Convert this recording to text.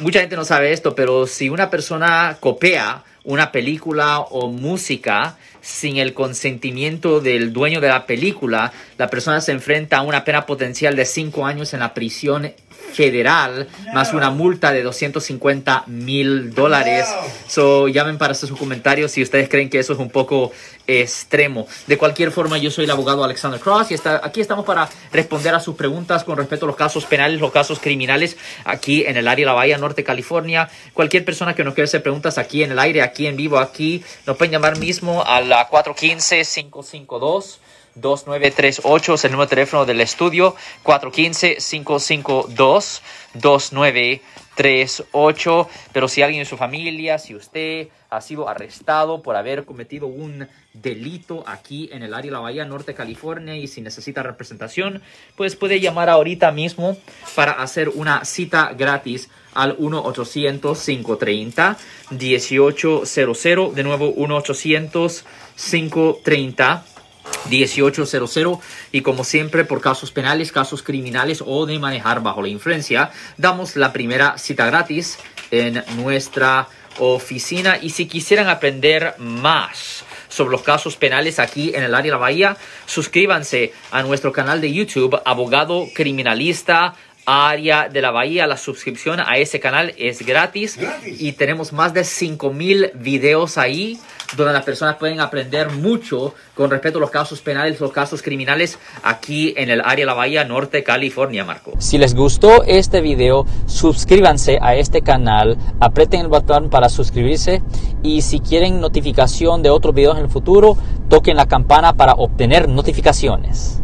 mucha gente no sabe esto, pero si una persona copia una película o música sin el consentimiento del dueño de la película, la persona se enfrenta a una pena potencial de cinco años en la prisión federal más una multa de 250 mil dólares. So, llamen para sus comentarios si ustedes creen que eso es un poco extremo. De cualquier forma, yo soy el abogado Alexander Cross y está, aquí estamos para responder a sus preguntas con respecto a los casos penales, los casos criminales aquí en el área de la Bahía Norte, California. Cualquier persona que nos quiera hacer preguntas aquí en el aire, aquí en vivo, aquí, nos pueden llamar mismo a la 415 552 2938 es el número de teléfono del estudio 415-552-2938. Pero si alguien en su familia, si usted ha sido arrestado por haber cometido un delito aquí en el área la Bahía Norte, California, y si necesita representación, pues puede llamar ahorita mismo para hacer una cita gratis al 1-800-530-1800. De nuevo, 1-800-530. 1800 y como siempre por casos penales, casos criminales o de manejar bajo la influencia, damos la primera cita gratis en nuestra oficina. Y si quisieran aprender más sobre los casos penales aquí en el área de la Bahía, suscríbanse a nuestro canal de YouTube Abogado Criminalista área de la bahía. La suscripción a ese canal es gratis, y tenemos más de 5000 videos ahí donde las personas pueden aprender mucho con respecto a los casos penales, los casos criminales aquí en el área de la bahía norte California, Marco. Si les gustó este video, suscríbanse a este canal, aprieten el botón para suscribirse y si quieren notificación de otros videos en el futuro, toquen la campana para obtener notificaciones.